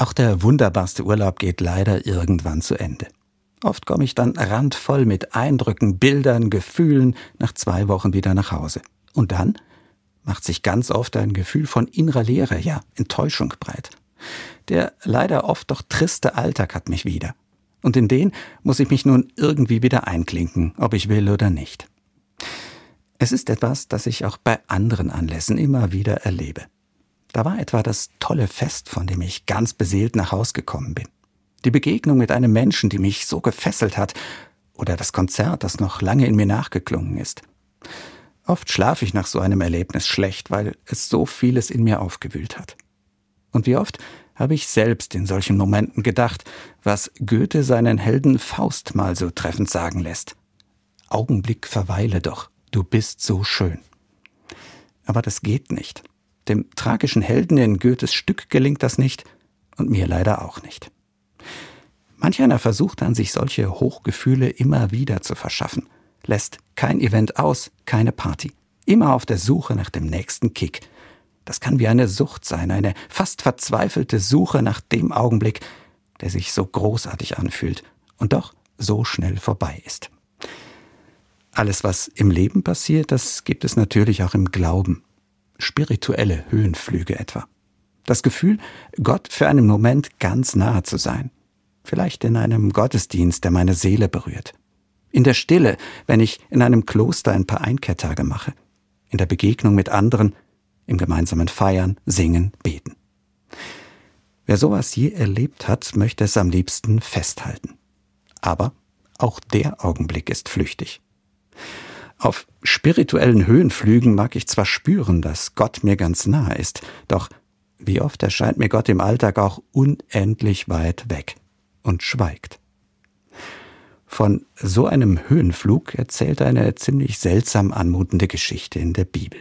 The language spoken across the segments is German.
Auch der wunderbarste Urlaub geht leider irgendwann zu Ende. Oft komme ich dann randvoll mit Eindrücken, Bildern, Gefühlen nach zwei Wochen wieder nach Hause. Und dann macht sich ganz oft ein Gefühl von innerer Leere, ja Enttäuschung breit. Der leider oft doch triste Alltag hat mich wieder. Und in den muss ich mich nun irgendwie wieder einklinken, ob ich will oder nicht. Es ist etwas, das ich auch bei anderen Anlässen immer wieder erlebe. Da war etwa das tolle Fest, von dem ich ganz beseelt nach Haus gekommen bin. Die Begegnung mit einem Menschen, die mich so gefesselt hat, oder das Konzert, das noch lange in mir nachgeklungen ist. Oft schlafe ich nach so einem Erlebnis schlecht, weil es so vieles in mir aufgewühlt hat. Und wie oft habe ich selbst in solchen Momenten gedacht, was Goethe seinen Helden Faust mal so treffend sagen lässt. Augenblick verweile doch, du bist so schön. Aber das geht nicht. Dem tragischen Helden in Goethes Stück gelingt das nicht und mir leider auch nicht. Manch einer versucht dann, sich solche Hochgefühle immer wieder zu verschaffen, lässt kein Event aus, keine Party, immer auf der Suche nach dem nächsten Kick. Das kann wie eine Sucht sein, eine fast verzweifelte Suche nach dem Augenblick, der sich so großartig anfühlt und doch so schnell vorbei ist. Alles, was im Leben passiert, das gibt es natürlich auch im Glauben spirituelle Höhenflüge etwa. Das Gefühl, Gott für einen Moment ganz nahe zu sein. Vielleicht in einem Gottesdienst, der meine Seele berührt. In der Stille, wenn ich in einem Kloster ein paar Einkehrtage mache. In der Begegnung mit anderen, im gemeinsamen Feiern, Singen, Beten. Wer sowas je erlebt hat, möchte es am liebsten festhalten. Aber auch der Augenblick ist flüchtig. Auf spirituellen Höhenflügen mag ich zwar spüren, dass Gott mir ganz nahe ist, doch wie oft erscheint mir Gott im Alltag auch unendlich weit weg und schweigt. Von so einem Höhenflug erzählt eine ziemlich seltsam anmutende Geschichte in der Bibel.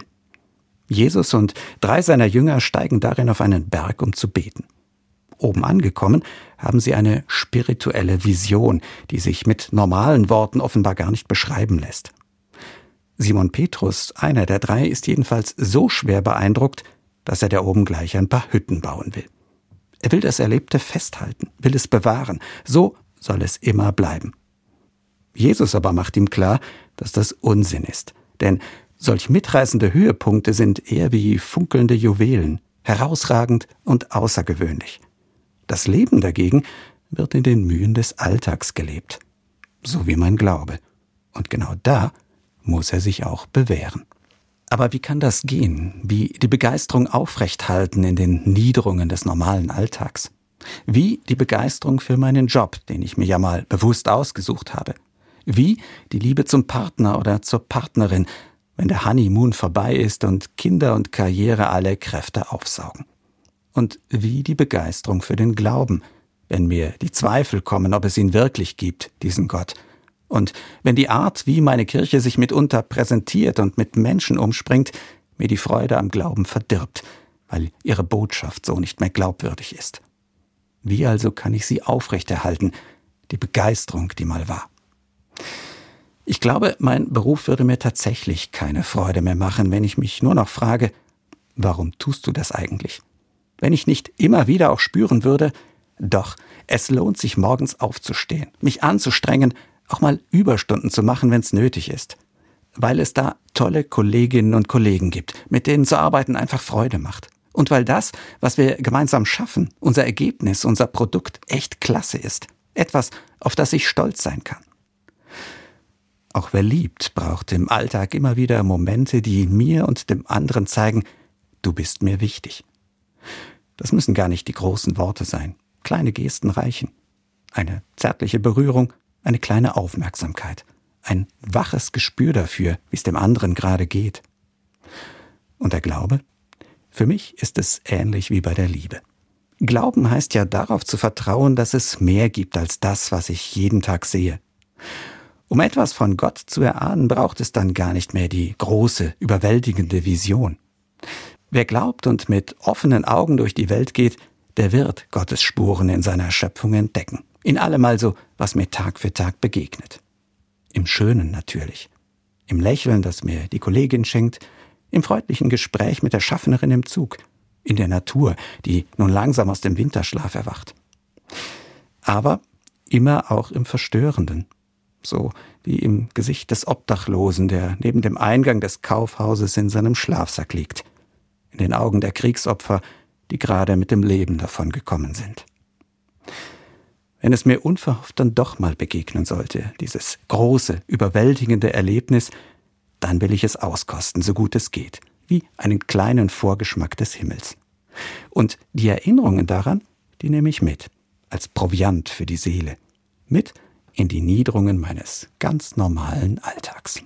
Jesus und drei seiner Jünger steigen darin auf einen Berg, um zu beten. Oben angekommen, haben sie eine spirituelle Vision, die sich mit normalen Worten offenbar gar nicht beschreiben lässt. Simon Petrus, einer der drei, ist jedenfalls so schwer beeindruckt, dass er da oben gleich ein paar Hütten bauen will. Er will das Erlebte festhalten, will es bewahren, so soll es immer bleiben. Jesus aber macht ihm klar, dass das Unsinn ist, denn solch mitreißende Höhepunkte sind eher wie funkelnde Juwelen, herausragend und außergewöhnlich. Das Leben dagegen wird in den Mühen des Alltags gelebt, so wie mein Glaube. Und genau da muss er sich auch bewähren. Aber wie kann das gehen? Wie die Begeisterung aufrechthalten in den Niederungen des normalen Alltags? Wie die Begeisterung für meinen Job, den ich mir ja mal bewusst ausgesucht habe? Wie die Liebe zum Partner oder zur Partnerin, wenn der Honeymoon vorbei ist und Kinder und Karriere alle Kräfte aufsaugen? Und wie die Begeisterung für den Glauben, wenn mir die Zweifel kommen, ob es ihn wirklich gibt, diesen Gott, und wenn die Art, wie meine Kirche sich mitunter präsentiert und mit Menschen umspringt, mir die Freude am Glauben verdirbt, weil ihre Botschaft so nicht mehr glaubwürdig ist. Wie also kann ich sie aufrechterhalten, die Begeisterung, die mal war? Ich glaube, mein Beruf würde mir tatsächlich keine Freude mehr machen, wenn ich mich nur noch frage, warum tust du das eigentlich? Wenn ich nicht immer wieder auch spüren würde, doch, es lohnt sich morgens aufzustehen, mich anzustrengen, auch mal Überstunden zu machen, wenn es nötig ist. Weil es da tolle Kolleginnen und Kollegen gibt, mit denen zu arbeiten einfach Freude macht. Und weil das, was wir gemeinsam schaffen, unser Ergebnis, unser Produkt echt klasse ist. Etwas, auf das ich stolz sein kann. Auch wer liebt, braucht im Alltag immer wieder Momente, die mir und dem anderen zeigen, du bist mir wichtig. Das müssen gar nicht die großen Worte sein. Kleine Gesten reichen. Eine zärtliche Berührung, eine kleine Aufmerksamkeit, ein waches Gespür dafür, wie es dem anderen gerade geht. Und der Glaube? Für mich ist es ähnlich wie bei der Liebe. Glauben heißt ja darauf zu vertrauen, dass es mehr gibt als das, was ich jeden Tag sehe. Um etwas von Gott zu erahnen, braucht es dann gar nicht mehr die große, überwältigende Vision. Wer glaubt und mit offenen Augen durch die Welt geht, der wird Gottes Spuren in seiner Schöpfung entdecken. In allem also, was mir Tag für Tag begegnet. Im Schönen natürlich. Im Lächeln, das mir die Kollegin schenkt, im freundlichen Gespräch mit der Schaffnerin im Zug, in der Natur, die nun langsam aus dem Winterschlaf erwacht. Aber immer auch im Verstörenden, so wie im Gesicht des Obdachlosen, der neben dem Eingang des Kaufhauses in seinem Schlafsack liegt, in den Augen der Kriegsopfer, die gerade mit dem Leben davon gekommen sind. Wenn es mir unverhofft dann doch mal begegnen sollte, dieses große, überwältigende Erlebnis, dann will ich es auskosten, so gut es geht, wie einen kleinen Vorgeschmack des Himmels. Und die Erinnerungen daran, die nehme ich mit, als Proviant für die Seele, mit in die Niederungen meines ganz normalen Alltags.